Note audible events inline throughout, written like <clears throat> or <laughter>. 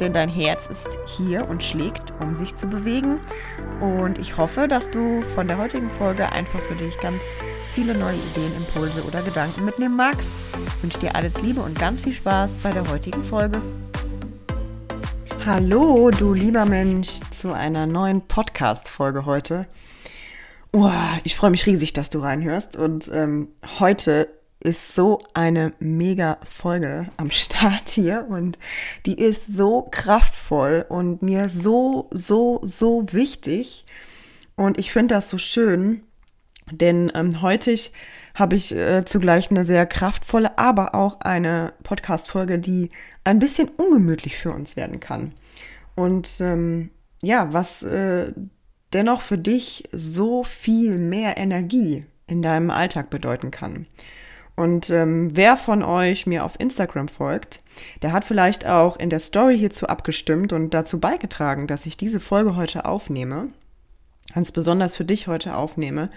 denn dein Herz ist hier und schlägt, um sich zu bewegen. Und ich hoffe, dass du von der heutigen Folge einfach für dich ganz viele neue Ideen, Impulse oder Gedanken mitnehmen magst. Ich wünsche dir alles Liebe und ganz viel Spaß bei der heutigen Folge. Hallo, du lieber Mensch, zu einer neuen Podcast-Folge heute. Oh, ich freue mich riesig, dass du reinhörst. Und ähm, heute ist so eine mega Folge am Start <laughs> hier und die ist so kraftvoll und mir so, so, so wichtig. Und ich finde das so schön, denn ähm, heute habe ich äh, zugleich eine sehr kraftvolle, aber auch eine Podcast-Folge, die ein bisschen ungemütlich für uns werden kann. Und ähm, ja, was äh, dennoch für dich so viel mehr Energie in deinem Alltag bedeuten kann. Und ähm, wer von euch mir auf Instagram folgt, der hat vielleicht auch in der Story hierzu abgestimmt und dazu beigetragen, dass ich diese Folge heute aufnehme, ganz besonders für dich heute aufnehme.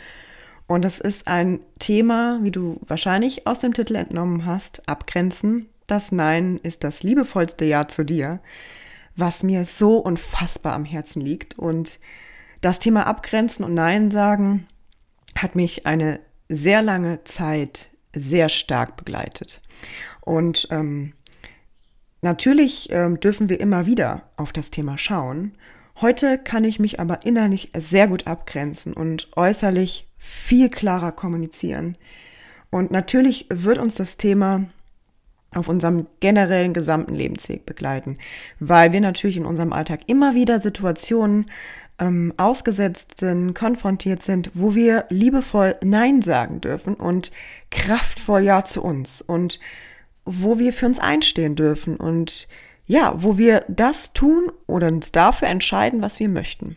Und das ist ein Thema, wie du wahrscheinlich aus dem Titel entnommen hast, abgrenzen. Das Nein ist das liebevollste Ja zu dir, was mir so unfassbar am Herzen liegt. Und das Thema Abgrenzen und Nein sagen hat mich eine sehr lange Zeit sehr stark begleitet. Und ähm, natürlich ähm, dürfen wir immer wieder auf das Thema schauen. Heute kann ich mich aber innerlich sehr gut abgrenzen und äußerlich viel klarer kommunizieren. Und natürlich wird uns das Thema auf unserem generellen gesamten Lebensweg begleiten, weil wir natürlich in unserem Alltag immer wieder Situationen ähm, ausgesetzt sind, konfrontiert sind, wo wir liebevoll Nein sagen dürfen und kraftvoll Ja zu uns und wo wir für uns einstehen dürfen und ja, wo wir das tun oder uns dafür entscheiden, was wir möchten.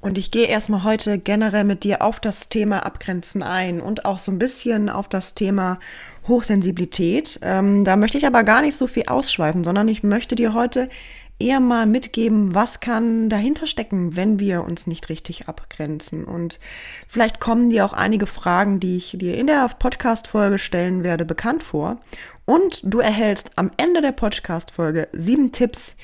Und ich gehe erstmal heute generell mit dir auf das Thema Abgrenzen ein und auch so ein bisschen auf das Thema Hochsensibilität. Ähm, da möchte ich aber gar nicht so viel ausschweifen, sondern ich möchte dir heute eher mal mitgeben, was kann dahinter stecken, wenn wir uns nicht richtig abgrenzen. Und vielleicht kommen dir auch einige Fragen, die ich dir in der Podcast-Folge stellen werde, bekannt vor. Und du erhältst am Ende der Podcast-Folge sieben Tipps,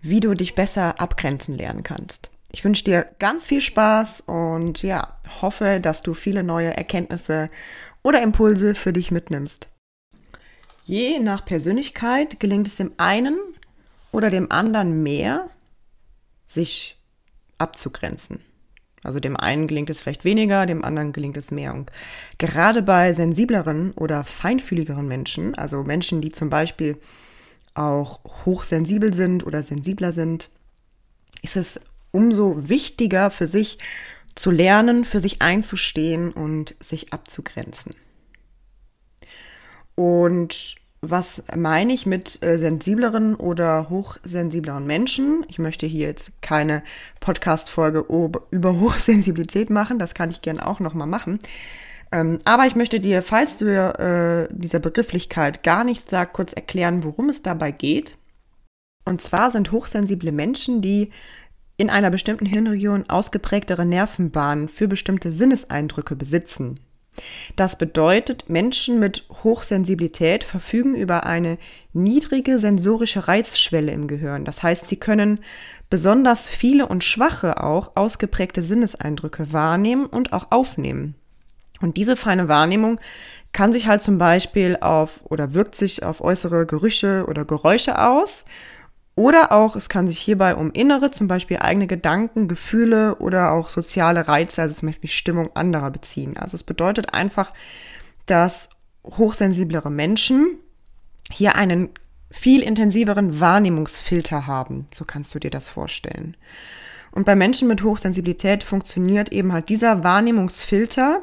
wie du dich besser abgrenzen lernen kannst. Ich wünsche dir ganz viel Spaß und ja, hoffe, dass du viele neue Erkenntnisse oder Impulse für dich mitnimmst. Je nach Persönlichkeit gelingt es dem einen oder dem anderen mehr, sich abzugrenzen. Also dem einen gelingt es vielleicht weniger, dem anderen gelingt es mehr. Und gerade bei sensibleren oder feinfühligeren Menschen, also Menschen, die zum Beispiel auch hochsensibel sind oder sensibler sind, ist es umso wichtiger für sich zu lernen, für sich einzustehen und sich abzugrenzen. Und was meine ich mit äh, sensibleren oder hochsensibleren Menschen? Ich möchte hier jetzt keine Podcast-Folge über <laughs> Hochsensibilität machen, das kann ich gerne auch nochmal machen. Ähm, aber ich möchte dir, falls du äh, dieser Begrifflichkeit gar nichts sagst, kurz erklären, worum es dabei geht. Und zwar sind hochsensible Menschen, die in einer bestimmten Hirnregion ausgeprägtere Nervenbahnen für bestimmte Sinneseindrücke besitzen. Das bedeutet, Menschen mit Hochsensibilität verfügen über eine niedrige sensorische Reizschwelle im Gehirn. Das heißt, sie können besonders viele und schwache auch ausgeprägte Sinneseindrücke wahrnehmen und auch aufnehmen. Und diese feine Wahrnehmung kann sich halt zum Beispiel auf oder wirkt sich auf äußere Gerüche oder Geräusche aus oder auch, es kann sich hierbei um innere, zum Beispiel eigene Gedanken, Gefühle oder auch soziale Reize, also zum Beispiel Stimmung anderer beziehen. Also es bedeutet einfach, dass hochsensiblere Menschen hier einen viel intensiveren Wahrnehmungsfilter haben. So kannst du dir das vorstellen. Und bei Menschen mit Hochsensibilität funktioniert eben halt dieser Wahrnehmungsfilter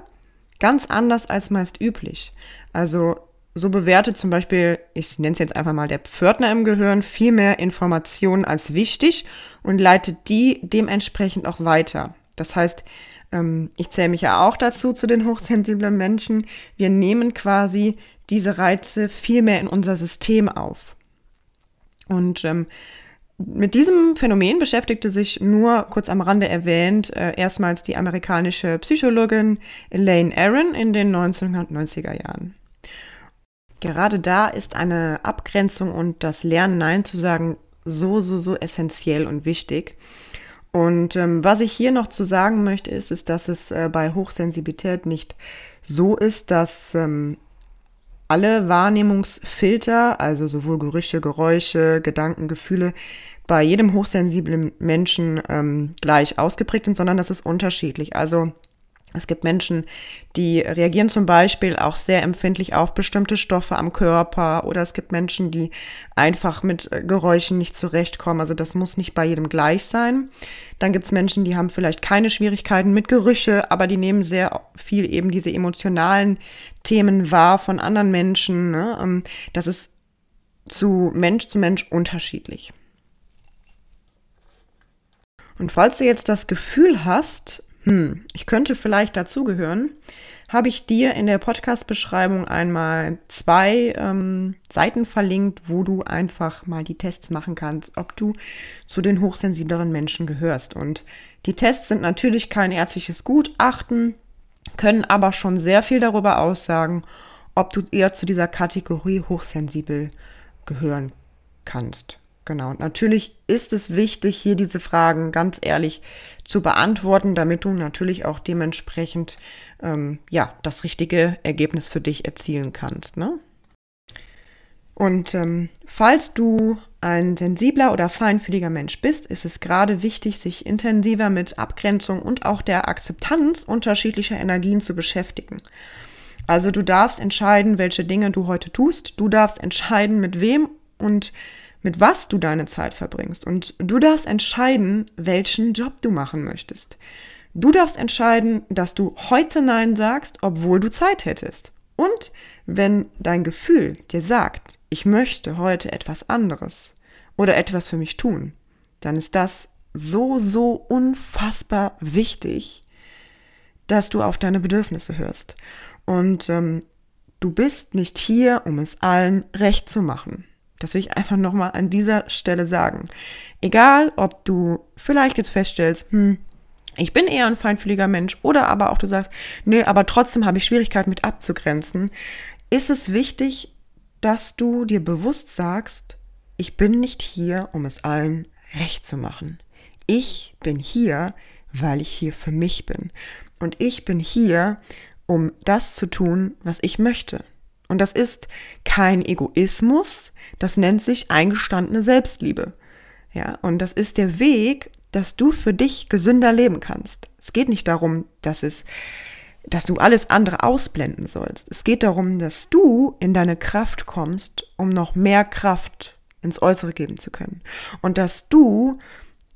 ganz anders als meist üblich. Also so bewertet zum Beispiel, ich nenne es jetzt einfach mal der Pförtner im Gehirn, viel mehr Informationen als wichtig und leitet die dementsprechend auch weiter. Das heißt, ähm, ich zähle mich ja auch dazu, zu den hochsensiblen Menschen, wir nehmen quasi diese Reize viel mehr in unser System auf. Und ähm, mit diesem Phänomen beschäftigte sich nur kurz am Rande erwähnt äh, erstmals die amerikanische Psychologin Elaine Aaron in den 1990er Jahren. Gerade da ist eine Abgrenzung und das Lernen Nein zu sagen so, so, so essentiell und wichtig. Und ähm, was ich hier noch zu sagen möchte, ist, ist dass es äh, bei Hochsensibilität nicht so ist, dass ähm, alle Wahrnehmungsfilter, also sowohl Gerüche, Geräusche, Gedanken, Gefühle, bei jedem hochsensiblen Menschen ähm, gleich ausgeprägt sind, sondern das ist unterschiedlich. Also es gibt Menschen, die reagieren zum Beispiel auch sehr empfindlich auf bestimmte Stoffe am Körper oder es gibt Menschen, die einfach mit äh, Geräuschen nicht zurechtkommen. Also das muss nicht bei jedem gleich sein. Dann gibt es Menschen, die haben vielleicht keine Schwierigkeiten mit Gerüche, aber die nehmen sehr viel eben diese emotionalen Themen wahr von anderen Menschen. Ne? Ähm, das ist zu Mensch zu Mensch unterschiedlich. Und falls du jetzt das Gefühl hast, hm, ich könnte vielleicht dazugehören, habe ich dir in der Podcast-Beschreibung einmal zwei ähm, Seiten verlinkt, wo du einfach mal die Tests machen kannst, ob du zu den hochsensibleren Menschen gehörst. Und die Tests sind natürlich kein ärztliches Gutachten, können aber schon sehr viel darüber aussagen, ob du eher zu dieser Kategorie hochsensibel gehören kannst. Genau. Und natürlich ist es wichtig, hier diese Fragen ganz ehrlich zu beantworten, damit du natürlich auch dementsprechend ähm, ja das richtige Ergebnis für dich erzielen kannst. Ne? Und ähm, falls du ein sensibler oder feinfühliger Mensch bist, ist es gerade wichtig, sich intensiver mit Abgrenzung und auch der Akzeptanz unterschiedlicher Energien zu beschäftigen. Also du darfst entscheiden, welche Dinge du heute tust. Du darfst entscheiden, mit wem und mit was du deine Zeit verbringst. Und du darfst entscheiden, welchen Job du machen möchtest. Du darfst entscheiden, dass du heute Nein sagst, obwohl du Zeit hättest. Und wenn dein Gefühl dir sagt, ich möchte heute etwas anderes oder etwas für mich tun, dann ist das so, so unfassbar wichtig, dass du auf deine Bedürfnisse hörst. Und ähm, du bist nicht hier, um es allen recht zu machen. Das will ich einfach nochmal an dieser Stelle sagen. Egal, ob du vielleicht jetzt feststellst, hm, ich bin eher ein feinfühliger Mensch oder aber auch du sagst, nee, aber trotzdem habe ich Schwierigkeiten mit abzugrenzen, ist es wichtig, dass du dir bewusst sagst, ich bin nicht hier, um es allen recht zu machen. Ich bin hier, weil ich hier für mich bin. Und ich bin hier, um das zu tun, was ich möchte. Und das ist kein Egoismus, das nennt sich eingestandene Selbstliebe. Ja, und das ist der Weg, dass du für dich gesünder leben kannst. Es geht nicht darum, dass es dass du alles andere ausblenden sollst. Es geht darum, dass du in deine Kraft kommst, um noch mehr Kraft ins Äußere geben zu können. Und dass du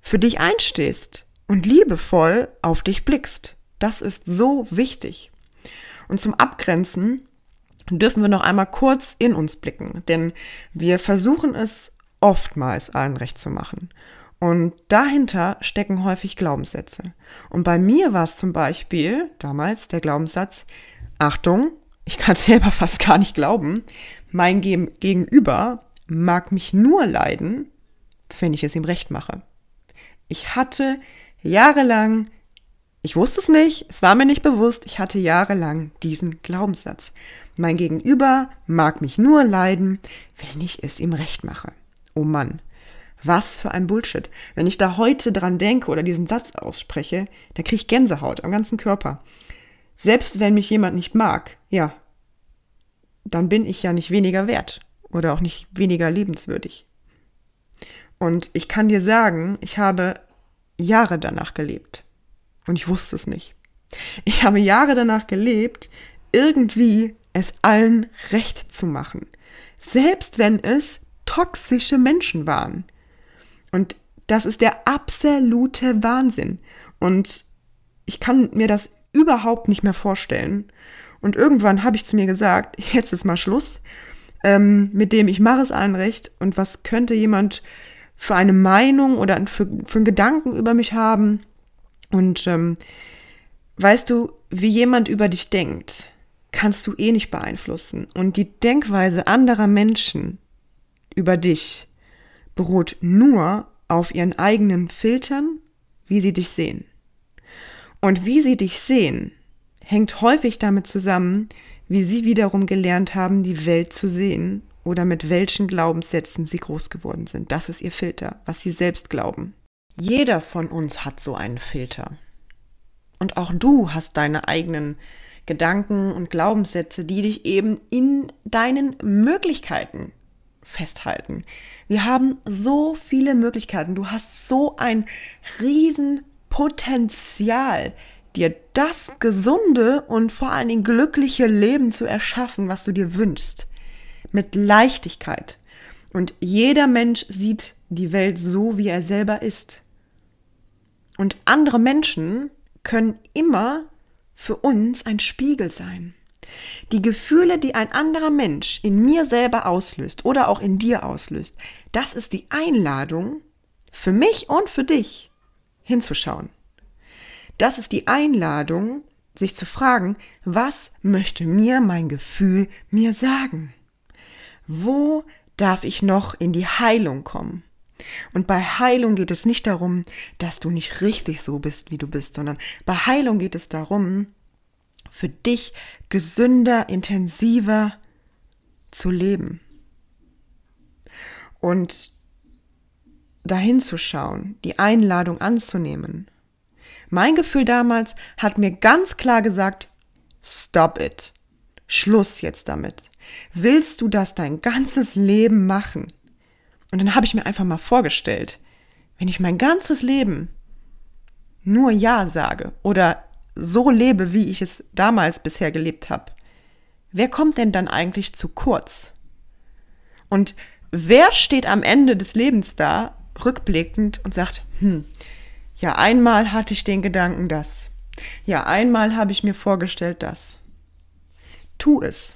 für dich einstehst und liebevoll auf dich blickst. Das ist so wichtig. Und zum Abgrenzen dürfen wir noch einmal kurz in uns blicken, denn wir versuchen es oftmals allen recht zu machen. Und dahinter stecken häufig Glaubenssätze. Und bei mir war es zum Beispiel damals der Glaubenssatz, Achtung, ich kann es <laughs> selber fast gar nicht glauben, mein Gegenüber mag mich nur leiden, wenn ich es ihm recht mache. Ich hatte jahrelang, ich wusste es nicht, es war mir nicht bewusst, ich hatte jahrelang diesen Glaubenssatz. Mein Gegenüber mag mich nur leiden, wenn ich es ihm recht mache. Oh Mann, was für ein Bullshit. Wenn ich da heute dran denke oder diesen Satz ausspreche, da kriege ich Gänsehaut am ganzen Körper. Selbst wenn mich jemand nicht mag, ja, dann bin ich ja nicht weniger wert oder auch nicht weniger liebenswürdig. Und ich kann dir sagen, ich habe Jahre danach gelebt. Und ich wusste es nicht. Ich habe Jahre danach gelebt, irgendwie es allen recht zu machen, selbst wenn es toxische Menschen waren. Und das ist der absolute Wahnsinn. Und ich kann mir das überhaupt nicht mehr vorstellen. Und irgendwann habe ich zu mir gesagt, jetzt ist mal Schluss ähm, mit dem, ich mache es allen recht. Und was könnte jemand für eine Meinung oder für, für einen Gedanken über mich haben? Und ähm, weißt du, wie jemand über dich denkt, kannst du eh nicht beeinflussen. Und die Denkweise anderer Menschen über dich beruht nur auf ihren eigenen Filtern, wie sie dich sehen. Und wie sie dich sehen, hängt häufig damit zusammen, wie sie wiederum gelernt haben, die Welt zu sehen oder mit welchen Glaubenssätzen sie groß geworden sind. Das ist ihr Filter, was sie selbst glauben. Jeder von uns hat so einen Filter. Und auch du hast deine eigenen Gedanken und Glaubenssätze, die dich eben in deinen Möglichkeiten festhalten. Wir haben so viele Möglichkeiten. Du hast so ein Riesenpotenzial, dir das gesunde und vor allen Dingen glückliche Leben zu erschaffen, was du dir wünschst. Mit Leichtigkeit. Und jeder Mensch sieht die Welt so, wie er selber ist. Und andere Menschen können immer für uns ein Spiegel sein. Die Gefühle, die ein anderer Mensch in mir selber auslöst oder auch in dir auslöst, das ist die Einladung für mich und für dich hinzuschauen. Das ist die Einladung, sich zu fragen, was möchte mir mein Gefühl mir sagen? Wo darf ich noch in die Heilung kommen? Und bei Heilung geht es nicht darum, dass du nicht richtig so bist, wie du bist, sondern bei Heilung geht es darum, für dich gesünder, intensiver zu leben. Und dahin zu schauen, die Einladung anzunehmen. Mein Gefühl damals hat mir ganz klar gesagt, stop it. Schluss jetzt damit. Willst du das dein ganzes Leben machen? Und dann habe ich mir einfach mal vorgestellt, wenn ich mein ganzes Leben nur Ja sage oder so lebe, wie ich es damals bisher gelebt habe, wer kommt denn dann eigentlich zu kurz? Und wer steht am Ende des Lebens da, rückblickend und sagt, hm, ja, einmal hatte ich den Gedanken das. Ja, einmal habe ich mir vorgestellt das. Tu es.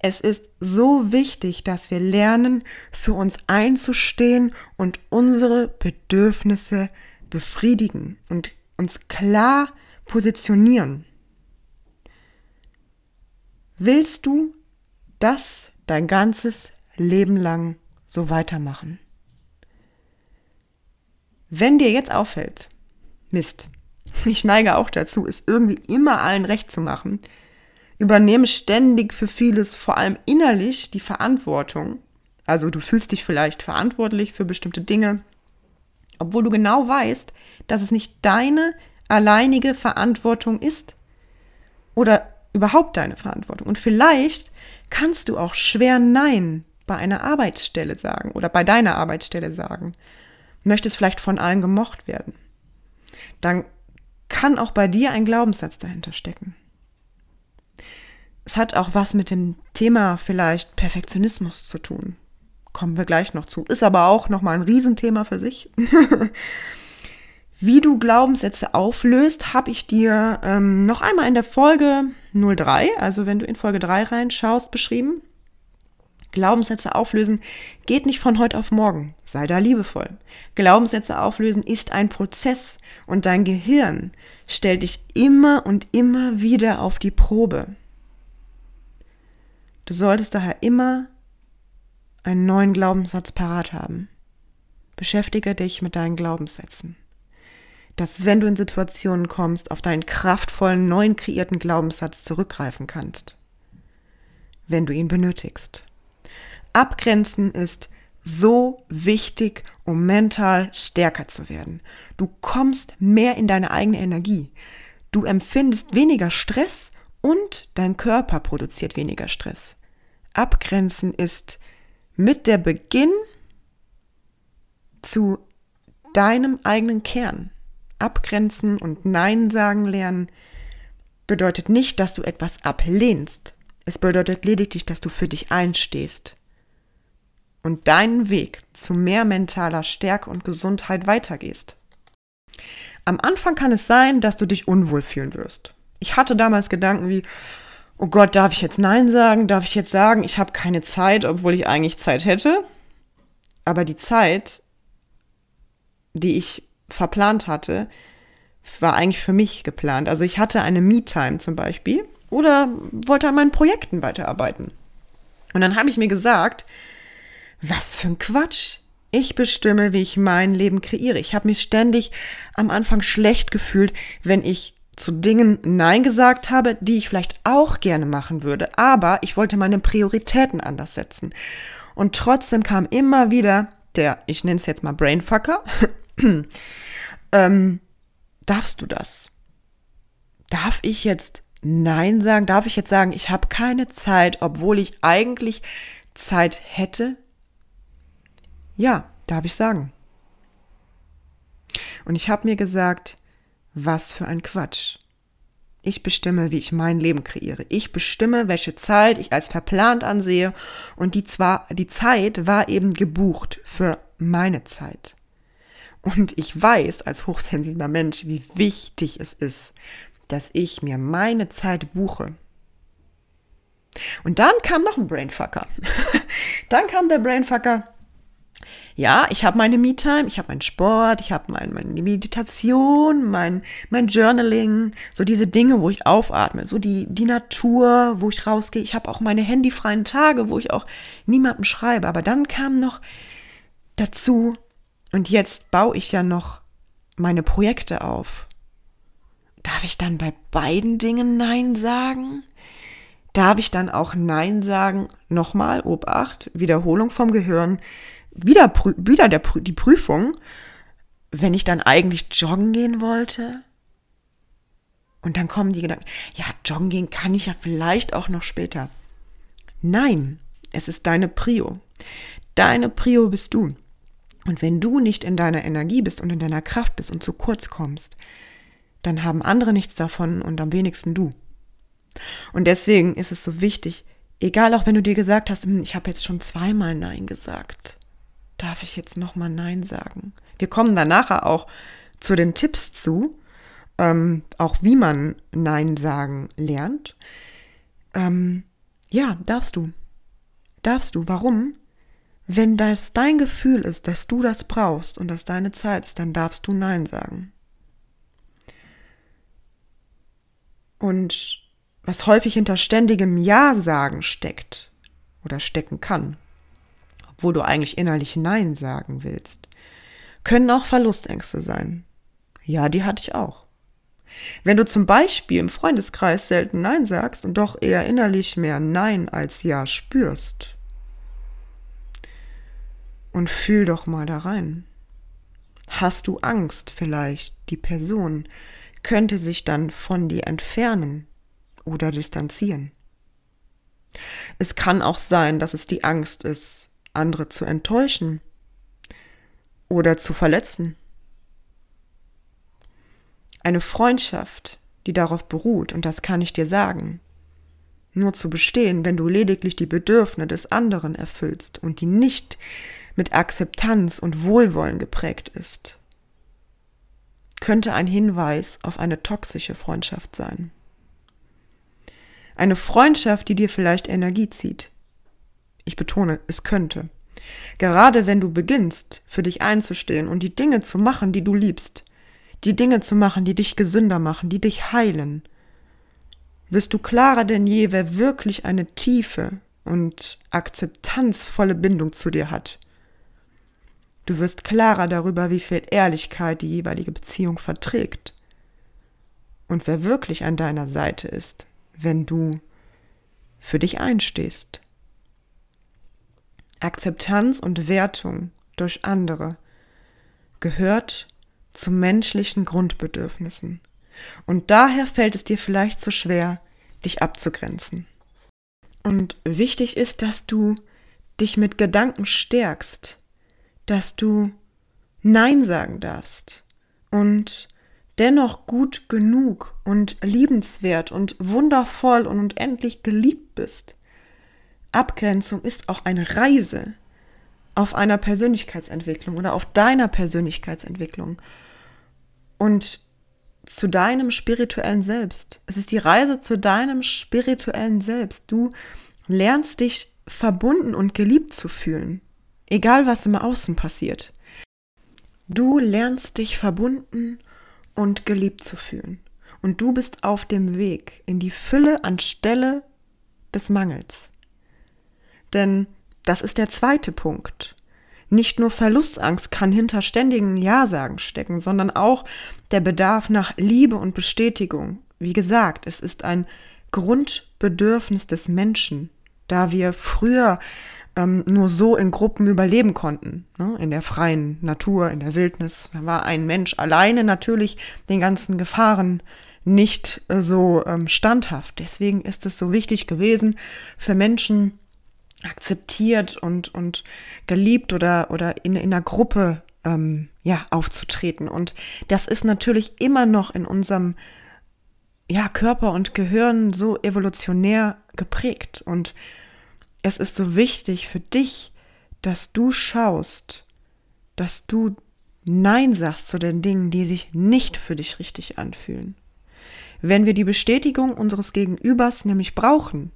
Es ist so wichtig, dass wir lernen, für uns einzustehen und unsere Bedürfnisse befriedigen und uns klar positionieren. Willst du das dein ganzes Leben lang so weitermachen? Wenn dir jetzt auffällt, Mist, <laughs> ich neige auch dazu, es irgendwie immer allen recht zu machen, übernehme ständig für vieles, vor allem innerlich, die Verantwortung. Also du fühlst dich vielleicht verantwortlich für bestimmte Dinge, obwohl du genau weißt, dass es nicht deine alleinige Verantwortung ist oder überhaupt deine Verantwortung. Und vielleicht kannst du auch schwer Nein bei einer Arbeitsstelle sagen oder bei deiner Arbeitsstelle sagen. Möchtest vielleicht von allen gemocht werden. Dann kann auch bei dir ein Glaubenssatz dahinter stecken. Es hat auch was mit dem Thema vielleicht Perfektionismus zu tun. Kommen wir gleich noch zu. Ist aber auch nochmal ein Riesenthema für sich. <laughs> Wie du Glaubenssätze auflöst, habe ich dir ähm, noch einmal in der Folge 03, also wenn du in Folge 3 reinschaust, beschrieben. Glaubenssätze auflösen geht nicht von heute auf morgen. Sei da liebevoll. Glaubenssätze auflösen ist ein Prozess und dein Gehirn stellt dich immer und immer wieder auf die Probe. Du solltest daher immer einen neuen Glaubenssatz parat haben. Beschäftige dich mit deinen Glaubenssätzen. Dass wenn du in Situationen kommst, auf deinen kraftvollen, neuen kreierten Glaubenssatz zurückgreifen kannst. Wenn du ihn benötigst. Abgrenzen ist so wichtig, um mental stärker zu werden. Du kommst mehr in deine eigene Energie. Du empfindest weniger Stress und dein Körper produziert weniger Stress. Abgrenzen ist mit der Beginn zu deinem eigenen Kern. Abgrenzen und Nein sagen lernen bedeutet nicht, dass du etwas ablehnst. Es bedeutet lediglich, dass du für dich einstehst und deinen Weg zu mehr mentaler Stärke und Gesundheit weitergehst. Am Anfang kann es sein, dass du dich unwohl fühlen wirst. Ich hatte damals Gedanken wie, oh Gott, darf ich jetzt Nein sagen? Darf ich jetzt sagen, ich habe keine Zeit, obwohl ich eigentlich Zeit hätte? Aber die Zeit, die ich verplant hatte, war eigentlich für mich geplant. Also ich hatte eine Me-Time zum Beispiel oder wollte an meinen Projekten weiterarbeiten. Und dann habe ich mir gesagt, was für ein Quatsch. Ich bestimme, wie ich mein Leben kreiere. Ich habe mich ständig am Anfang schlecht gefühlt, wenn ich zu Dingen Nein gesagt habe, die ich vielleicht auch gerne machen würde. Aber ich wollte meine Prioritäten anders setzen. Und trotzdem kam immer wieder der, ich nenne es jetzt mal Brainfucker, <clears throat> ähm, darfst du das? Darf ich jetzt Nein sagen? Darf ich jetzt sagen, ich habe keine Zeit, obwohl ich eigentlich Zeit hätte? Ja, darf ich sagen. Und ich habe mir gesagt, was für ein Quatsch. Ich bestimme, wie ich mein Leben kreiere. Ich bestimme, welche Zeit ich als verplant ansehe. Und die zwar, die Zeit war eben gebucht für meine Zeit. Und ich weiß als hochsensibler Mensch, wie wichtig es ist, dass ich mir meine Zeit buche. Und dann kam noch ein Brainfucker. <laughs> dann kam der Brainfucker. Ja, ich habe meine Me-Time, ich habe meinen Sport, ich habe mein, meine Meditation, mein, mein Journaling, so diese Dinge, wo ich aufatme, so die, die Natur, wo ich rausgehe. Ich habe auch meine handyfreien Tage, wo ich auch niemandem schreibe. Aber dann kam noch dazu, und jetzt baue ich ja noch meine Projekte auf. Darf ich dann bei beiden Dingen Nein sagen? Darf ich dann auch Nein sagen? Nochmal, Obacht, Wiederholung vom Gehirn, wieder, wieder der, die Prüfung, wenn ich dann eigentlich joggen gehen wollte? Und dann kommen die Gedanken, ja, joggen gehen kann ich ja vielleicht auch noch später. Nein, es ist deine Prio. Deine Prio bist du. Und wenn du nicht in deiner Energie bist und in deiner Kraft bist und zu kurz kommst, dann haben andere nichts davon und am wenigsten du. Und deswegen ist es so wichtig, egal auch wenn du dir gesagt hast, hm, ich habe jetzt schon zweimal Nein gesagt, darf ich jetzt nochmal Nein sagen? Wir kommen dann nachher auch zu den Tipps zu, ähm, auch wie man Nein sagen lernt. Ähm, ja, darfst du. Darfst du. Warum? Wenn das dein Gefühl ist, dass du das brauchst und dass deine Zeit ist, dann darfst du Nein sagen. Und was häufig hinter ständigem Ja sagen steckt oder stecken kann, obwohl du eigentlich innerlich Nein sagen willst, können auch Verlustängste sein. Ja, die hatte ich auch. Wenn du zum Beispiel im Freundeskreis selten Nein sagst und doch eher innerlich mehr Nein als Ja spürst, und fühl doch mal da rein. Hast du Angst vielleicht, die Person könnte sich dann von dir entfernen oder distanzieren? Es kann auch sein, dass es die Angst ist, andere zu enttäuschen oder zu verletzen. Eine Freundschaft, die darauf beruht, und das kann ich dir sagen, nur zu bestehen, wenn du lediglich die Bedürfnisse des anderen erfüllst und die nicht mit Akzeptanz und Wohlwollen geprägt ist, könnte ein Hinweis auf eine toxische Freundschaft sein. Eine Freundschaft, die dir vielleicht Energie zieht. Ich betone, es könnte. Gerade wenn du beginnst, für dich einzustehen und die Dinge zu machen, die du liebst, die Dinge zu machen, die dich gesünder machen, die dich heilen, wirst du klarer denn je, wer wirklich eine tiefe und akzeptanzvolle Bindung zu dir hat Du wirst klarer darüber, wie viel Ehrlichkeit die jeweilige Beziehung verträgt und wer wirklich an deiner Seite ist, wenn du für dich einstehst. Akzeptanz und Wertung durch andere gehört zu menschlichen Grundbedürfnissen. Und daher fällt es dir vielleicht so schwer, dich abzugrenzen. Und wichtig ist, dass du dich mit Gedanken stärkst, dass du Nein sagen darfst und dennoch gut genug und liebenswert und wundervoll und unendlich geliebt bist. Abgrenzung ist auch eine Reise auf einer Persönlichkeitsentwicklung oder auf deiner Persönlichkeitsentwicklung und zu deinem spirituellen Selbst. Es ist die Reise zu deinem spirituellen Selbst. Du lernst dich verbunden und geliebt zu fühlen. Egal was im Außen passiert. Du lernst dich verbunden und geliebt zu fühlen. Und du bist auf dem Weg in die Fülle anstelle des Mangels. Denn das ist der zweite Punkt. Nicht nur Verlustangst kann hinter ständigen Ja-Sagen stecken, sondern auch der Bedarf nach Liebe und Bestätigung. Wie gesagt, es ist ein Grundbedürfnis des Menschen, da wir früher ähm, nur so in Gruppen überleben konnten, ne? in der freien Natur, in der Wildnis. Da war ein Mensch alleine natürlich den ganzen Gefahren nicht äh, so ähm, standhaft. Deswegen ist es so wichtig gewesen, für Menschen akzeptiert und, und geliebt oder, oder in, in einer Gruppe ähm, ja, aufzutreten. Und das ist natürlich immer noch in unserem ja, Körper und Gehirn so evolutionär geprägt. Und es ist so wichtig für dich, dass du schaust, dass du Nein sagst zu den Dingen, die sich nicht für dich richtig anfühlen. Wenn wir die Bestätigung unseres Gegenübers nämlich brauchen,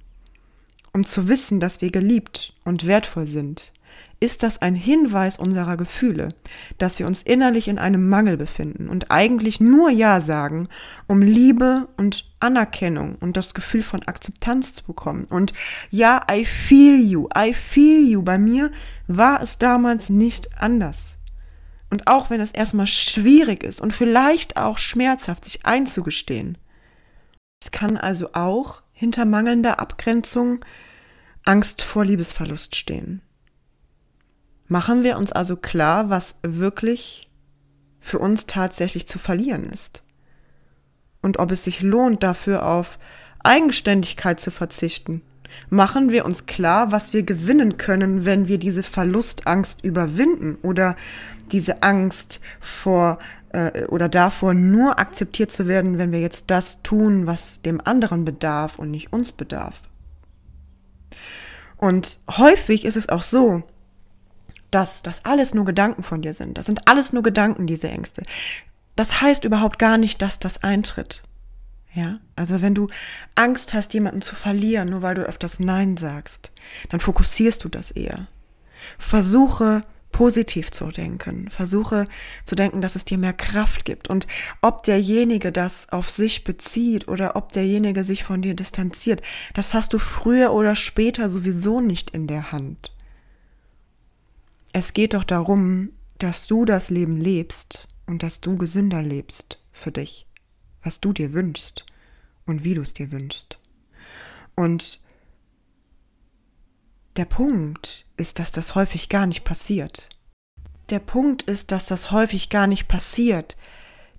um zu wissen, dass wir geliebt und wertvoll sind, ist das ein Hinweis unserer Gefühle, dass wir uns innerlich in einem Mangel befinden und eigentlich nur Ja sagen, um Liebe und Anerkennung und das Gefühl von Akzeptanz zu bekommen. Und ja, I feel you, I feel you. Bei mir war es damals nicht anders. Und auch wenn es erstmal schwierig ist und vielleicht auch schmerzhaft, sich einzugestehen. Es kann also auch hinter mangelnder Abgrenzung Angst vor Liebesverlust stehen. Machen wir uns also klar, was wirklich für uns tatsächlich zu verlieren ist. Und ob es sich lohnt, dafür auf Eigenständigkeit zu verzichten. Machen wir uns klar, was wir gewinnen können, wenn wir diese Verlustangst überwinden oder diese Angst vor äh, oder davor, nur akzeptiert zu werden, wenn wir jetzt das tun, was dem anderen bedarf und nicht uns bedarf. Und häufig ist es auch so, dass das alles nur Gedanken von dir sind. Das sind alles nur Gedanken, diese Ängste. Das heißt überhaupt gar nicht, dass das eintritt. Ja, also wenn du Angst hast, jemanden zu verlieren, nur weil du öfters Nein sagst, dann fokussierst du das eher. Versuche positiv zu denken. Versuche zu denken, dass es dir mehr Kraft gibt. Und ob derjenige das auf sich bezieht oder ob derjenige sich von dir distanziert, das hast du früher oder später sowieso nicht in der Hand. Es geht doch darum, dass du das Leben lebst und dass du gesünder lebst für dich, was du dir wünschst und wie du es dir wünschst. Und der Punkt ist, dass das häufig gar nicht passiert. Der Punkt ist, dass das häufig gar nicht passiert,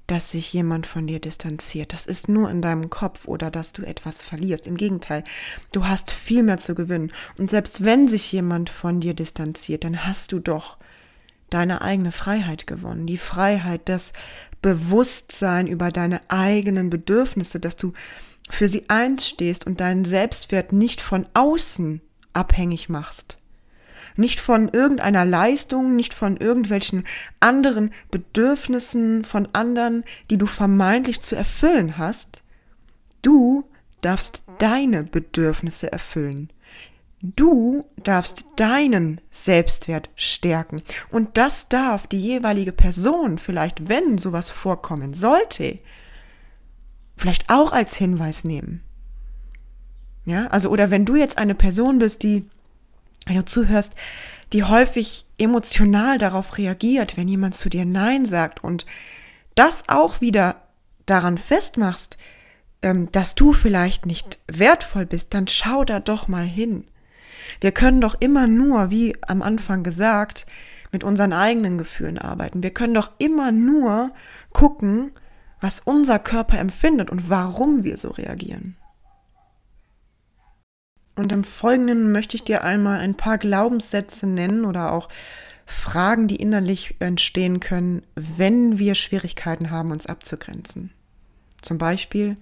dass sich jemand von dir distanziert. Das ist nur in deinem Kopf oder dass du etwas verlierst. Im Gegenteil, du hast viel mehr zu gewinnen. Und selbst wenn sich jemand von dir distanziert, dann hast du doch deine eigene Freiheit gewonnen. Die Freiheit, das Bewusstsein über deine eigenen Bedürfnisse, dass du für sie einstehst und deinen Selbstwert nicht von außen abhängig machst. Nicht von irgendeiner Leistung, nicht von irgendwelchen anderen Bedürfnissen von anderen, die du vermeintlich zu erfüllen hast. Du darfst deine Bedürfnisse erfüllen. Du darfst deinen Selbstwert stärken. Und das darf die jeweilige Person, vielleicht wenn sowas vorkommen sollte, vielleicht auch als Hinweis nehmen. Ja, also, oder wenn du jetzt eine Person bist, die wenn du zuhörst, die häufig emotional darauf reagiert, wenn jemand zu dir Nein sagt und das auch wieder daran festmachst, ähm, dass du vielleicht nicht wertvoll bist, dann schau da doch mal hin. Wir können doch immer nur, wie am Anfang gesagt, mit unseren eigenen Gefühlen arbeiten. Wir können doch immer nur gucken, was unser Körper empfindet und warum wir so reagieren. Und im Folgenden möchte ich dir einmal ein paar Glaubenssätze nennen oder auch Fragen, die innerlich entstehen können, wenn wir Schwierigkeiten haben, uns abzugrenzen. Zum Beispiel,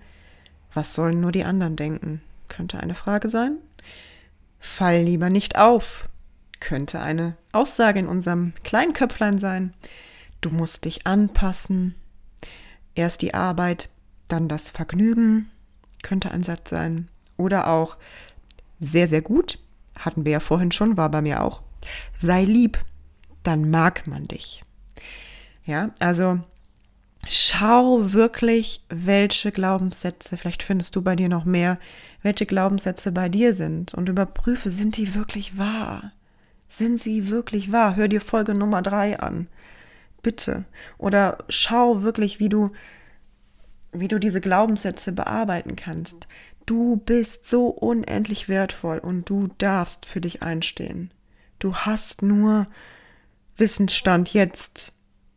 was sollen nur die anderen denken? Könnte eine Frage sein. Fall lieber nicht auf. Könnte eine Aussage in unserem kleinen Köpflein sein. Du musst dich anpassen. Erst die Arbeit, dann das Vergnügen. Könnte ein Satz sein. Oder auch, sehr, sehr gut. Hatten wir ja vorhin schon, war bei mir auch. Sei lieb, dann mag man dich. Ja, also schau wirklich, welche Glaubenssätze, vielleicht findest du bei dir noch mehr, welche Glaubenssätze bei dir sind und überprüfe, sind die wirklich wahr? Sind sie wirklich wahr? Hör dir Folge Nummer drei an. Bitte. Oder schau wirklich, wie du, wie du diese Glaubenssätze bearbeiten kannst. Du bist so unendlich wertvoll und du darfst für dich einstehen. Du hast nur Wissensstand jetzt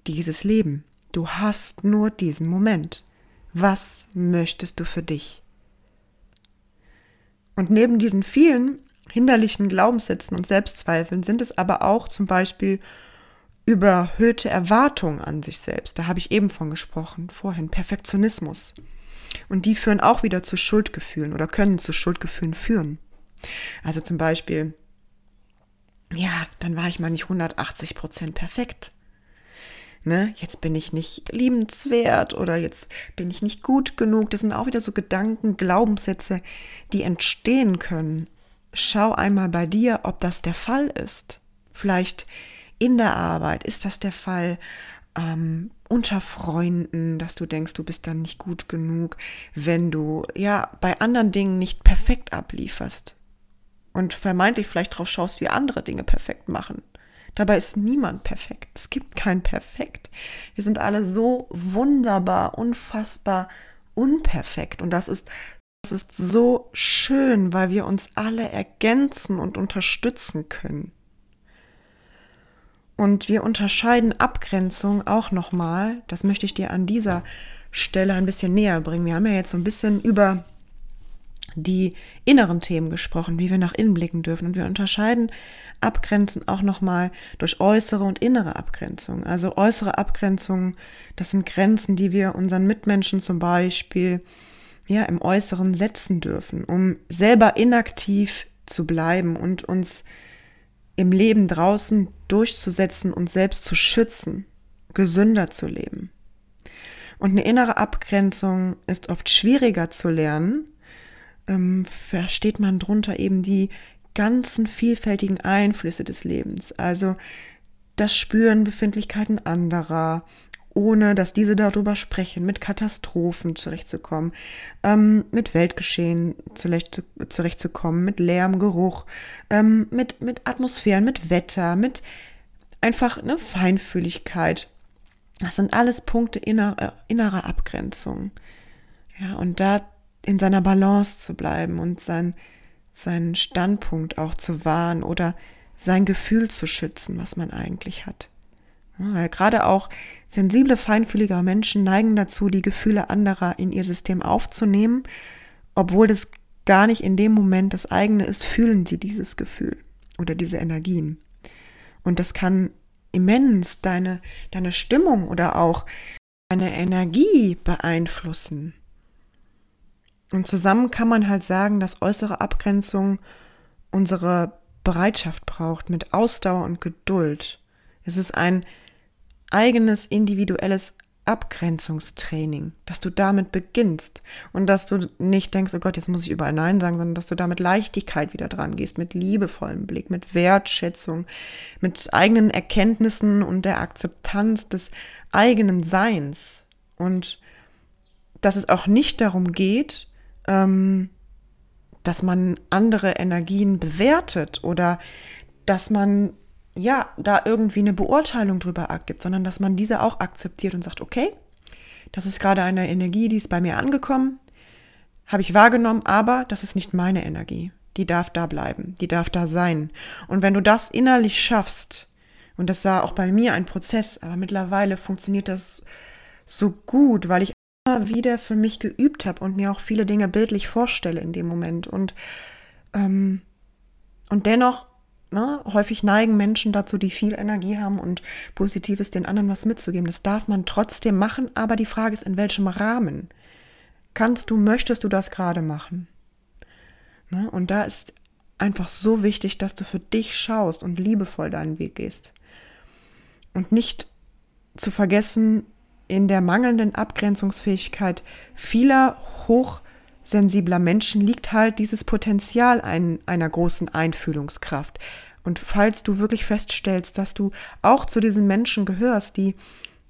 dieses Leben. Du hast nur diesen Moment. Was möchtest du für dich? Und neben diesen vielen hinderlichen Glaubenssätzen und Selbstzweifeln sind es aber auch zum Beispiel überhöhte Erwartungen an sich selbst. Da habe ich eben von gesprochen, vorhin, Perfektionismus. Und die führen auch wieder zu Schuldgefühlen oder können zu Schuldgefühlen führen. Also zum Beispiel, ja, dann war ich mal nicht 180 Prozent perfekt ne, jetzt bin ich nicht liebenswert oder jetzt bin ich nicht gut genug. Das sind auch wieder so Gedanken, Glaubenssätze, die entstehen können. Schau einmal bei dir, ob das der Fall ist. Vielleicht in der Arbeit ist das der Fall. Ähm, unter Freunden, dass du denkst, du bist dann nicht gut genug, wenn du ja bei anderen Dingen nicht perfekt ablieferst und vermeintlich vielleicht drauf schaust, wie andere Dinge perfekt machen. Dabei ist niemand perfekt. Es gibt kein Perfekt. Wir sind alle so wunderbar, unfassbar unperfekt. Und das ist, das ist so schön, weil wir uns alle ergänzen und unterstützen können. Und wir unterscheiden Abgrenzung auch nochmal. Das möchte ich dir an dieser Stelle ein bisschen näher bringen. Wir haben ja jetzt so ein bisschen über die inneren Themen gesprochen, wie wir nach innen blicken dürfen. Und wir unterscheiden Abgrenzen auch nochmal durch äußere und innere Abgrenzung. Also äußere Abgrenzungen, das sind Grenzen, die wir unseren Mitmenschen zum Beispiel ja, im Äußeren setzen dürfen, um selber inaktiv zu bleiben und uns im Leben draußen durchzusetzen und selbst zu schützen, gesünder zu leben. Und eine innere Abgrenzung ist oft schwieriger zu lernen, ähm, versteht man drunter eben die ganzen vielfältigen Einflüsse des Lebens. Also das Spüren Befindlichkeiten anderer, ohne dass diese darüber sprechen, mit Katastrophen zurechtzukommen, ähm, mit Weltgeschehen zurecht, zurechtzukommen, mit Lärm, Geruch, ähm, mit, mit Atmosphären, mit Wetter, mit einfach eine Feinfühligkeit. Das sind alles Punkte innerer, innerer Abgrenzung. Ja, und da in seiner Balance zu bleiben und sein, seinen Standpunkt auch zu wahren oder sein Gefühl zu schützen, was man eigentlich hat. Weil gerade auch sensible, feinfühlige Menschen neigen dazu, die Gefühle anderer in ihr System aufzunehmen, obwohl das gar nicht in dem Moment das eigene ist, fühlen sie dieses Gefühl oder diese Energien. Und das kann immens deine, deine Stimmung oder auch deine Energie beeinflussen. Und zusammen kann man halt sagen, dass äußere Abgrenzung unsere Bereitschaft braucht mit Ausdauer und Geduld. Es ist ein eigenes individuelles Abgrenzungstraining, dass du damit beginnst und dass du nicht denkst, oh Gott, jetzt muss ich überall Nein sagen, sondern dass du da mit Leichtigkeit wieder dran gehst, mit liebevollem Blick, mit Wertschätzung, mit eigenen Erkenntnissen und der Akzeptanz des eigenen Seins. Und dass es auch nicht darum geht, ähm, dass man andere Energien bewertet oder dass man ja da irgendwie eine Beurteilung drüber abgibt, sondern dass man diese auch akzeptiert und sagt, okay, das ist gerade eine Energie, die ist bei mir angekommen, habe ich wahrgenommen, aber das ist nicht meine Energie. Die darf da bleiben, die darf da sein. Und wenn du das innerlich schaffst, und das war auch bei mir ein Prozess, aber mittlerweile funktioniert das so gut, weil ich wieder für mich geübt habe und mir auch viele Dinge bildlich vorstelle in dem Moment. Und, ähm, und dennoch, ne, häufig neigen Menschen dazu, die viel Energie haben und Positives den anderen was mitzugeben. Das darf man trotzdem machen, aber die Frage ist, in welchem Rahmen? Kannst du, möchtest du das gerade machen? Ne? Und da ist einfach so wichtig, dass du für dich schaust und liebevoll deinen Weg gehst. Und nicht zu vergessen, in der mangelnden Abgrenzungsfähigkeit vieler hochsensibler Menschen liegt halt dieses Potenzial ein, einer großen Einfühlungskraft. Und falls du wirklich feststellst, dass du auch zu diesen Menschen gehörst, die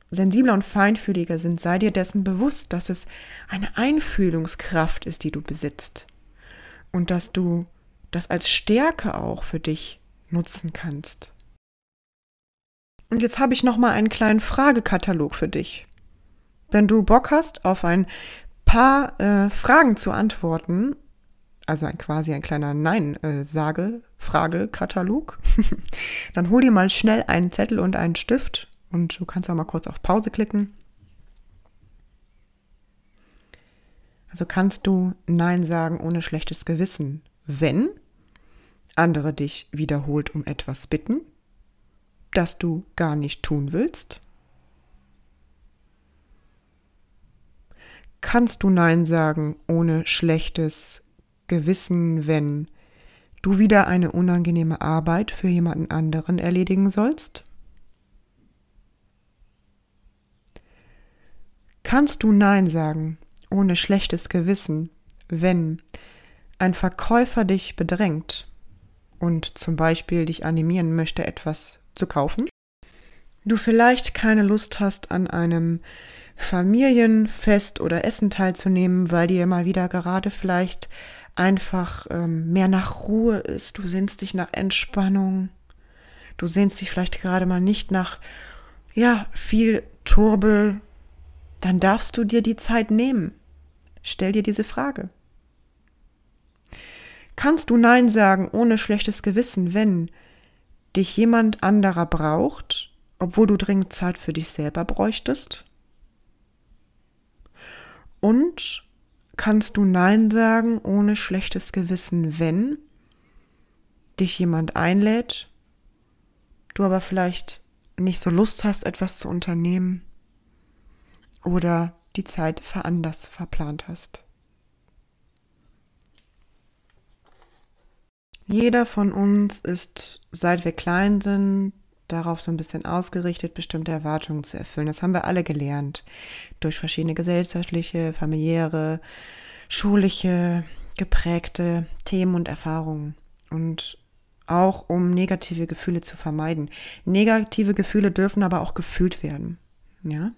sensibler und feinfühliger sind, sei dir dessen bewusst, dass es eine Einfühlungskraft ist, die du besitzt. Und dass du das als Stärke auch für dich nutzen kannst. Und jetzt habe ich noch mal einen kleinen Fragekatalog für dich. Wenn du Bock hast auf ein paar äh, Fragen zu antworten, also ein, quasi ein kleiner Nein-Sage-Fragekatalog, <laughs> dann hol dir mal schnell einen Zettel und einen Stift und du kannst auch mal kurz auf Pause klicken. Also kannst du Nein sagen ohne schlechtes Gewissen, wenn andere dich wiederholt um etwas bitten, das du gar nicht tun willst? Kannst du Nein sagen ohne schlechtes Gewissen, wenn du wieder eine unangenehme Arbeit für jemanden anderen erledigen sollst? Kannst du Nein sagen ohne schlechtes Gewissen, wenn ein Verkäufer dich bedrängt und zum Beispiel dich animieren möchte, etwas zu kaufen? Du vielleicht keine Lust hast, an einem Familienfest oder Essen teilzunehmen, weil dir mal wieder gerade vielleicht einfach ähm, mehr nach Ruhe ist. Du sehnst dich nach Entspannung. Du sehnst dich vielleicht gerade mal nicht nach, ja, viel Turbel. Dann darfst du dir die Zeit nehmen. Stell dir diese Frage. Kannst du Nein sagen ohne schlechtes Gewissen, wenn dich jemand anderer braucht, obwohl du dringend Zeit für dich selber bräuchtest? Und kannst du Nein sagen ohne schlechtes Gewissen, wenn dich jemand einlädt, du aber vielleicht nicht so Lust hast, etwas zu unternehmen oder die Zeit anders verplant hast. Jeder von uns ist, seit wir klein sind, darauf so ein bisschen ausgerichtet, bestimmte Erwartungen zu erfüllen. Das haben wir alle gelernt. Durch verschiedene gesellschaftliche, familiäre, schulische, geprägte Themen und Erfahrungen. Und auch um negative Gefühle zu vermeiden. Negative Gefühle dürfen aber auch gefühlt werden. Ja.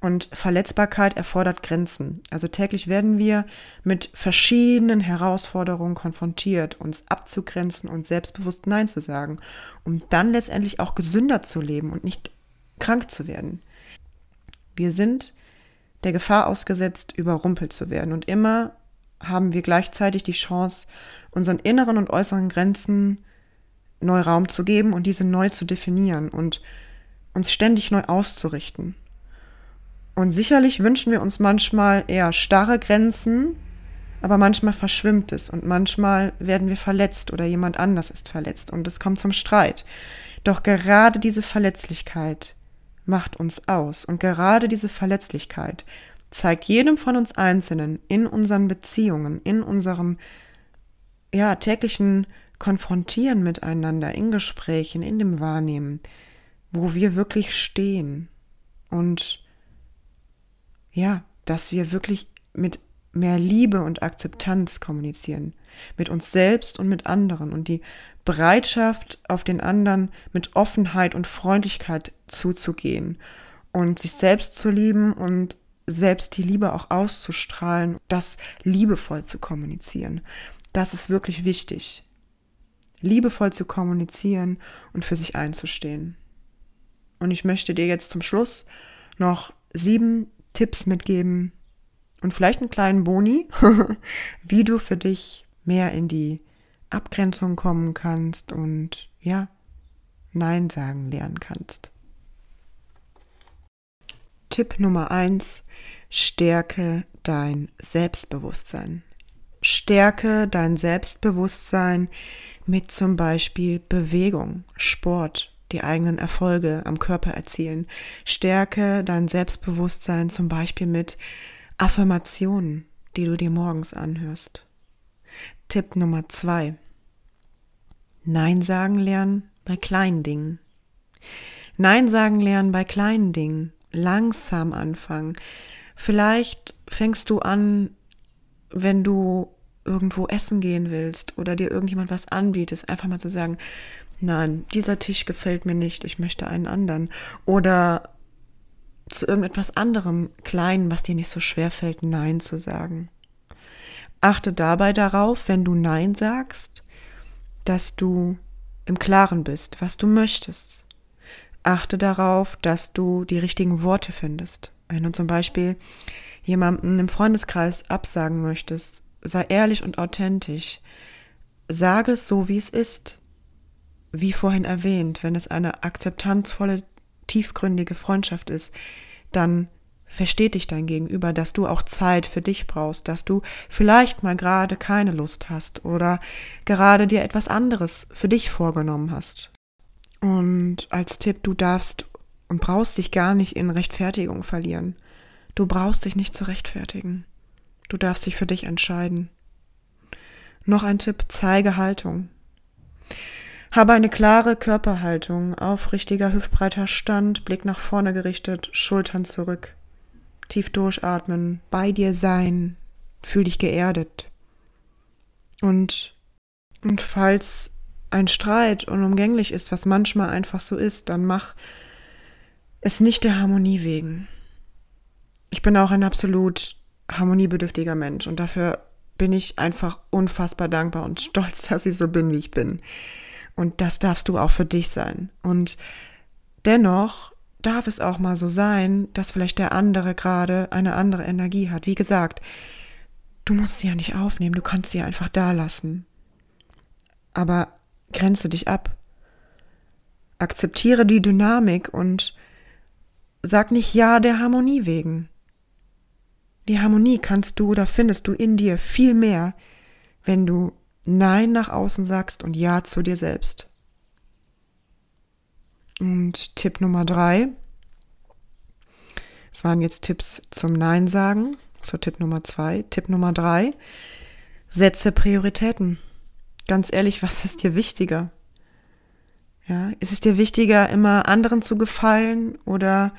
Und Verletzbarkeit erfordert Grenzen. Also täglich werden wir mit verschiedenen Herausforderungen konfrontiert, uns abzugrenzen und selbstbewusst Nein zu sagen, um dann letztendlich auch gesünder zu leben und nicht krank zu werden. Wir sind der Gefahr ausgesetzt, überrumpelt zu werden. Und immer haben wir gleichzeitig die Chance, unseren inneren und äußeren Grenzen neu Raum zu geben und diese neu zu definieren und uns ständig neu auszurichten. Und sicherlich wünschen wir uns manchmal eher starre Grenzen, aber manchmal verschwimmt es und manchmal werden wir verletzt oder jemand anders ist verletzt und es kommt zum Streit. Doch gerade diese Verletzlichkeit macht uns aus und gerade diese Verletzlichkeit zeigt jedem von uns Einzelnen in unseren Beziehungen, in unserem ja, täglichen Konfrontieren miteinander, in Gesprächen, in dem Wahrnehmen, wo wir wirklich stehen und ja, dass wir wirklich mit mehr Liebe und Akzeptanz kommunizieren. Mit uns selbst und mit anderen. Und die Bereitschaft, auf den anderen mit Offenheit und Freundlichkeit zuzugehen. Und sich selbst zu lieben und selbst die Liebe auch auszustrahlen, das liebevoll zu kommunizieren. Das ist wirklich wichtig. Liebevoll zu kommunizieren und für sich einzustehen. Und ich möchte dir jetzt zum Schluss noch sieben Tipps mitgeben und vielleicht einen kleinen Boni, <laughs> wie du für dich mehr in die Abgrenzung kommen kannst und ja, Nein sagen lernen kannst. Tipp Nummer eins: Stärke dein Selbstbewusstsein. Stärke dein Selbstbewusstsein mit zum Beispiel Bewegung, Sport, die eigenen Erfolge am Körper erzielen. Stärke dein Selbstbewusstsein zum Beispiel mit Affirmationen, die du dir morgens anhörst. Tipp Nummer zwei. Nein sagen lernen bei kleinen Dingen. Nein sagen lernen bei kleinen Dingen. Langsam anfangen. Vielleicht fängst du an, wenn du irgendwo essen gehen willst oder dir irgendjemand was anbietet, einfach mal zu sagen, nein, dieser Tisch gefällt mir nicht, ich möchte einen anderen. Oder zu irgendetwas anderem Kleinen, was dir nicht so schwer fällt, Nein zu sagen. Achte dabei darauf, wenn du Nein sagst, dass du im Klaren bist, was du möchtest. Achte darauf, dass du die richtigen Worte findest. Wenn du zum Beispiel jemanden im Freundeskreis absagen möchtest, sei ehrlich und authentisch. Sage es so, wie es ist. Wie vorhin erwähnt, wenn es eine akzeptanzvolle, tiefgründige Freundschaft ist, dann versteht dich dein Gegenüber, dass du auch Zeit für dich brauchst, dass du vielleicht mal gerade keine Lust hast oder gerade dir etwas anderes für dich vorgenommen hast. Und als Tipp, du darfst und brauchst dich gar nicht in Rechtfertigung verlieren. Du brauchst dich nicht zu rechtfertigen. Du darfst dich für dich entscheiden. Noch ein Tipp, zeige Haltung. Habe eine klare Körperhaltung, aufrichtiger, hüftbreiter Stand, Blick nach vorne gerichtet, Schultern zurück. Tief durchatmen, bei dir sein, fühl dich geerdet. Und, und falls ein Streit unumgänglich ist, was manchmal einfach so ist, dann mach es nicht der Harmonie wegen. Ich bin auch ein absolut harmoniebedürftiger Mensch und dafür bin ich einfach unfassbar dankbar und <laughs> stolz, dass ich so bin, wie ich bin. Und das darfst du auch für dich sein. Und dennoch darf es auch mal so sein, dass vielleicht der andere gerade eine andere Energie hat. Wie gesagt, du musst sie ja nicht aufnehmen, du kannst sie ja einfach da lassen. Aber grenze dich ab. Akzeptiere die Dynamik und sag nicht Ja der Harmonie wegen. Die Harmonie kannst du oder findest du in dir viel mehr, wenn du Nein nach außen sagst und Ja zu dir selbst. Und Tipp Nummer drei. Es waren jetzt Tipps zum Nein sagen, zu Tipp Nummer zwei. Tipp Nummer drei. Setze Prioritäten. Ganz ehrlich, was ist dir wichtiger? Ja, ist es dir wichtiger, immer anderen zu gefallen oder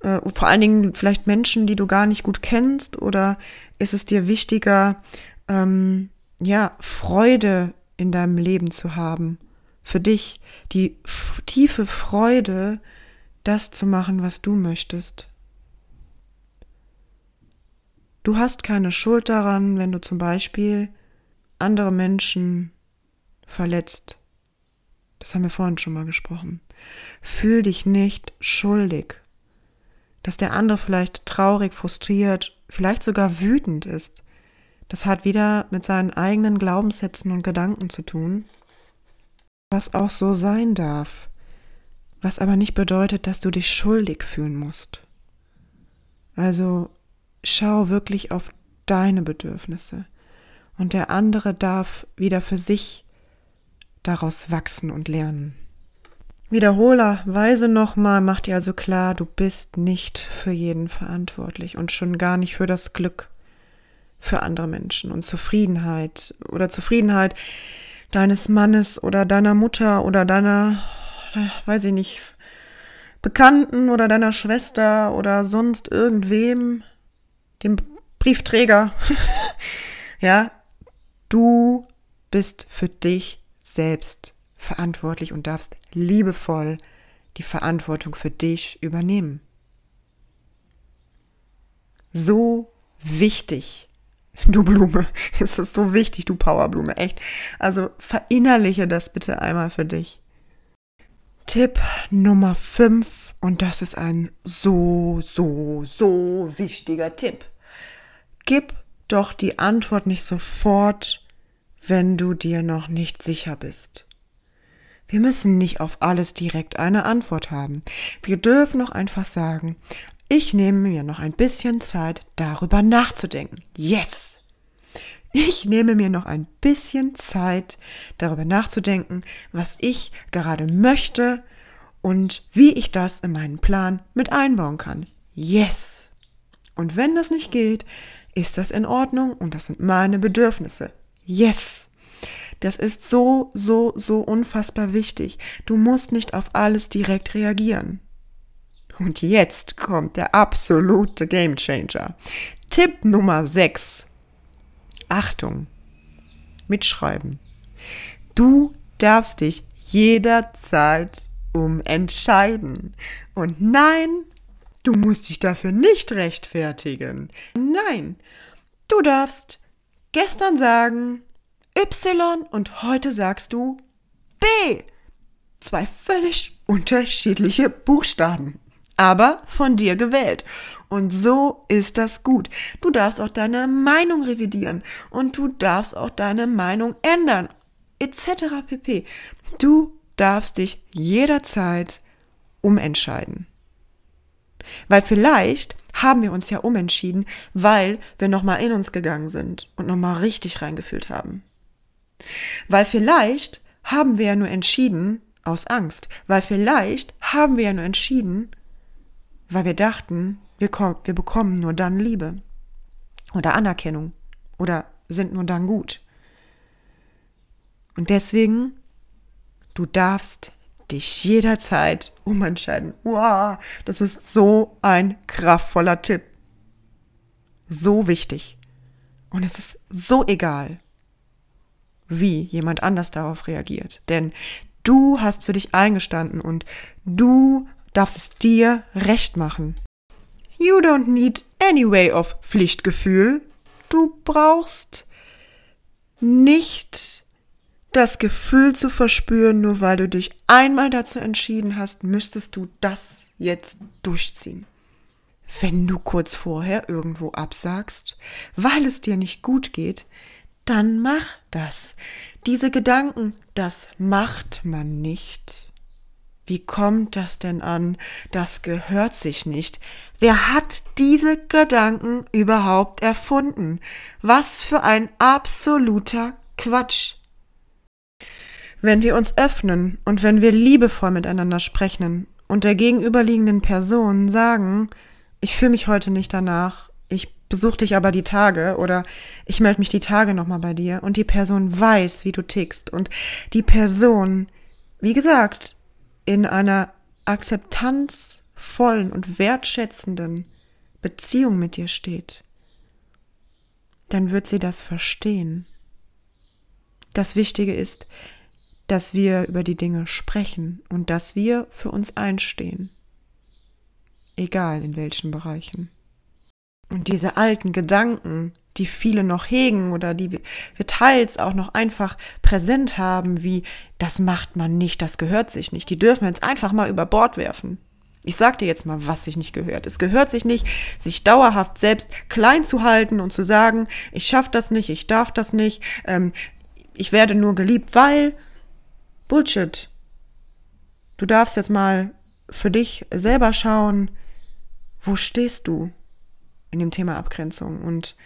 äh, vor allen Dingen vielleicht Menschen, die du gar nicht gut kennst? Oder ist es dir wichtiger, ähm, ja, Freude in deinem Leben zu haben? Für dich die tiefe Freude, das zu machen, was du möchtest. Du hast keine Schuld daran, wenn du zum Beispiel andere Menschen verletzt. Das haben wir vorhin schon mal gesprochen. Fühl dich nicht schuldig dass der andere vielleicht traurig, frustriert, vielleicht sogar wütend ist. Das hat wieder mit seinen eigenen Glaubenssätzen und Gedanken zu tun, was auch so sein darf, was aber nicht bedeutet, dass du dich schuldig fühlen musst. Also schau wirklich auf deine Bedürfnisse und der andere darf wieder für sich daraus wachsen und lernen. Wiederholerweise nochmal macht dir also klar, du bist nicht für jeden verantwortlich und schon gar nicht für das Glück für andere Menschen und Zufriedenheit oder Zufriedenheit deines Mannes oder deiner Mutter oder deiner, weiß ich nicht, Bekannten oder deiner Schwester oder sonst irgendwem, dem Briefträger. <laughs> ja, du bist für dich selbst verantwortlich und darfst liebevoll die Verantwortung für dich übernehmen. So wichtig, du Blume, <laughs> es ist so wichtig, du Powerblume, echt. Also verinnerliche das bitte einmal für dich. Tipp Nummer 5 und das ist ein so, so, so wichtiger Tipp. Gib doch die Antwort nicht sofort, wenn du dir noch nicht sicher bist. Wir müssen nicht auf alles direkt eine Antwort haben. Wir dürfen noch einfach sagen, ich nehme mir noch ein bisschen Zeit, darüber nachzudenken. Yes! Ich nehme mir noch ein bisschen Zeit, darüber nachzudenken, was ich gerade möchte und wie ich das in meinen Plan mit einbauen kann. Yes! Und wenn das nicht geht, ist das in Ordnung und das sind meine Bedürfnisse. Yes! Das ist so, so, so unfassbar wichtig. Du musst nicht auf alles direkt reagieren. Und jetzt kommt der absolute Gamechanger. Tipp Nummer 6. Achtung. Mitschreiben. Du darfst dich jederzeit umentscheiden. Und nein, Du musst dich dafür nicht rechtfertigen. Nein, du darfst gestern sagen Y und heute sagst du B. Zwei völlig unterschiedliche Buchstaben, aber von dir gewählt. Und so ist das gut. Du darfst auch deine Meinung revidieren und du darfst auch deine Meinung ändern, etc. pp. Du darfst dich jederzeit umentscheiden. Weil vielleicht haben wir uns ja umentschieden, weil wir nochmal in uns gegangen sind und nochmal richtig reingefühlt haben. Weil vielleicht haben wir ja nur entschieden aus Angst. Weil vielleicht haben wir ja nur entschieden, weil wir dachten, wir, wir bekommen nur dann Liebe oder Anerkennung oder sind nur dann gut. Und deswegen, du darfst dich jederzeit umentscheiden. Wow, das ist so ein kraftvoller Tipp. So wichtig. Und es ist so egal, wie jemand anders darauf reagiert. Denn du hast für dich eingestanden und du darfst es dir recht machen. You don't need any way of Pflichtgefühl. Du brauchst nicht das Gefühl zu verspüren, nur weil du dich einmal dazu entschieden hast, müsstest du das jetzt durchziehen. Wenn du kurz vorher irgendwo absagst, weil es dir nicht gut geht, dann mach das. Diese Gedanken, das macht man nicht. Wie kommt das denn an? Das gehört sich nicht. Wer hat diese Gedanken überhaupt erfunden? Was für ein absoluter Quatsch. Wenn wir uns öffnen und wenn wir liebevoll miteinander sprechen und der gegenüberliegenden Person sagen, ich fühle mich heute nicht danach, ich besuche dich aber die Tage oder ich melde mich die Tage nochmal bei dir und die Person weiß, wie du tickst und die Person, wie gesagt, in einer akzeptanzvollen und wertschätzenden Beziehung mit dir steht, dann wird sie das verstehen. Das Wichtige ist, dass wir über die Dinge sprechen und dass wir für uns einstehen. Egal in welchen Bereichen. Und diese alten Gedanken, die viele noch hegen oder die wir teils auch noch einfach präsent haben, wie das macht man nicht, das gehört sich nicht, die dürfen wir jetzt einfach mal über Bord werfen. Ich sag dir jetzt mal, was sich nicht gehört. Es gehört sich nicht, sich dauerhaft selbst klein zu halten und zu sagen, ich schaff das nicht, ich darf das nicht, ähm, ich werde nur geliebt, weil Bullshit. Du darfst jetzt mal für dich selber schauen, wo stehst du in dem Thema Abgrenzung und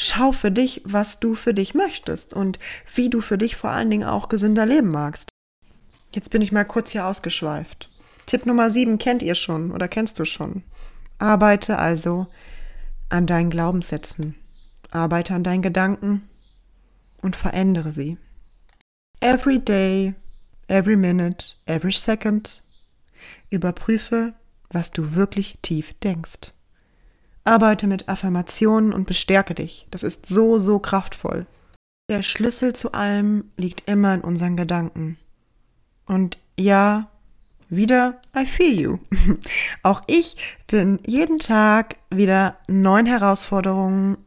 schau für dich, was du für dich möchtest und wie du für dich vor allen Dingen auch gesünder leben magst. Jetzt bin ich mal kurz hier ausgeschweift. Tipp Nummer 7 kennt ihr schon oder kennst du schon. Arbeite also an deinen Glaubenssätzen. Arbeite an deinen Gedanken und verändere sie. Every day, every minute, every second. Überprüfe, was du wirklich tief denkst. Arbeite mit Affirmationen und bestärke dich. Das ist so, so kraftvoll. Der Schlüssel zu allem liegt immer in unseren Gedanken. Und ja, wieder, I feel you. <laughs> Auch ich bin jeden Tag wieder neuen Herausforderungen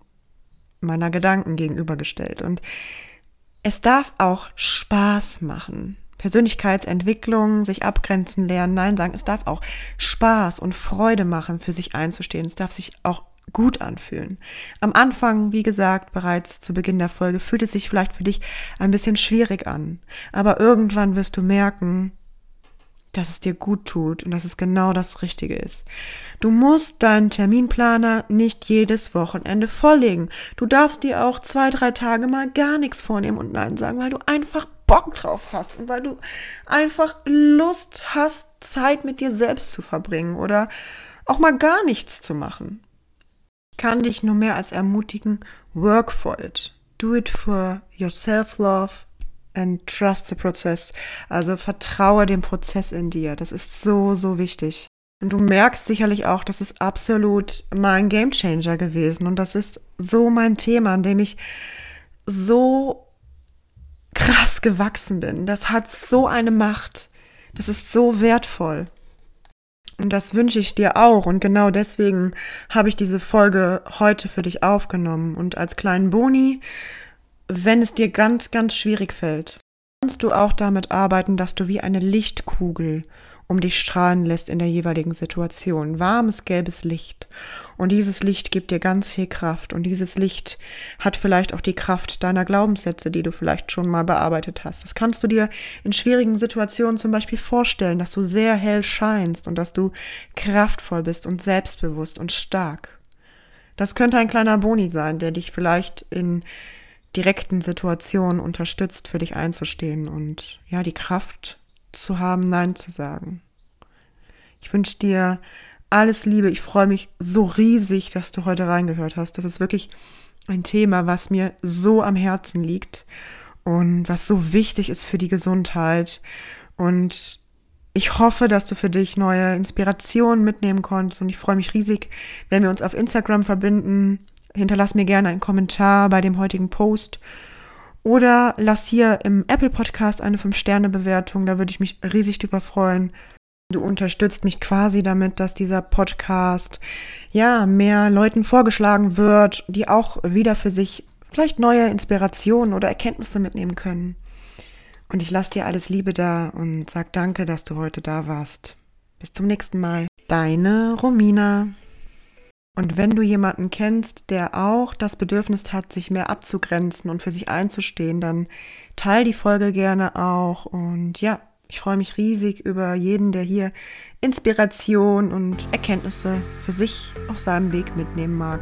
meiner Gedanken gegenübergestellt. Und es darf auch Spaß machen. Persönlichkeitsentwicklung, sich abgrenzen lernen, nein sagen. Es darf auch Spaß und Freude machen, für sich einzustehen. Es darf sich auch gut anfühlen. Am Anfang, wie gesagt, bereits zu Beginn der Folge, fühlt es sich vielleicht für dich ein bisschen schwierig an. Aber irgendwann wirst du merken, dass es dir gut tut und dass es genau das Richtige ist. Du musst deinen Terminplaner nicht jedes Wochenende volllegen. Du darfst dir auch zwei, drei Tage mal gar nichts vornehmen und Nein sagen, weil du einfach Bock drauf hast und weil du einfach Lust hast, Zeit mit dir selbst zu verbringen oder auch mal gar nichts zu machen. Ich kann dich nur mehr als ermutigen, work for it. Do it for your self-love, and trust the process. Also vertraue dem Prozess in dir. Das ist so, so wichtig. Und du merkst sicherlich auch, das ist absolut mein Gamechanger gewesen. Und das ist so mein Thema, an dem ich so krass gewachsen bin. Das hat so eine Macht. Das ist so wertvoll. Und das wünsche ich dir auch. Und genau deswegen habe ich diese Folge heute für dich aufgenommen. Und als kleinen Boni, wenn es dir ganz, ganz schwierig fällt, kannst du auch damit arbeiten, dass du wie eine Lichtkugel um dich strahlen lässt in der jeweiligen Situation. Warmes, gelbes Licht. Und dieses Licht gibt dir ganz viel Kraft. Und dieses Licht hat vielleicht auch die Kraft deiner Glaubenssätze, die du vielleicht schon mal bearbeitet hast. Das kannst du dir in schwierigen Situationen zum Beispiel vorstellen, dass du sehr hell scheinst und dass du kraftvoll bist und selbstbewusst und stark. Das könnte ein kleiner Boni sein, der dich vielleicht in direkten Situationen unterstützt, für dich einzustehen und ja, die Kraft zu haben, Nein zu sagen. Ich wünsche dir alles Liebe. Ich freue mich so riesig, dass du heute reingehört hast. Das ist wirklich ein Thema, was mir so am Herzen liegt und was so wichtig ist für die Gesundheit. Und ich hoffe, dass du für dich neue Inspirationen mitnehmen konntest. Und ich freue mich riesig, wenn wir uns auf Instagram verbinden. Hinterlass mir gerne einen Kommentar bei dem heutigen Post oder lass hier im Apple Podcast eine 5-Sterne-Bewertung, da würde ich mich riesig drüber freuen. Du unterstützt mich quasi damit, dass dieser Podcast ja mehr Leuten vorgeschlagen wird, die auch wieder für sich vielleicht neue Inspirationen oder Erkenntnisse mitnehmen können. Und ich lasse dir alles Liebe da und sag danke, dass du heute da warst. Bis zum nächsten Mal. Deine Romina. Und wenn du jemanden kennst, der auch das Bedürfnis hat, sich mehr abzugrenzen und für sich einzustehen, dann teil die Folge gerne auch. Und ja, ich freue mich riesig über jeden, der hier Inspiration und Erkenntnisse für sich auf seinem Weg mitnehmen mag.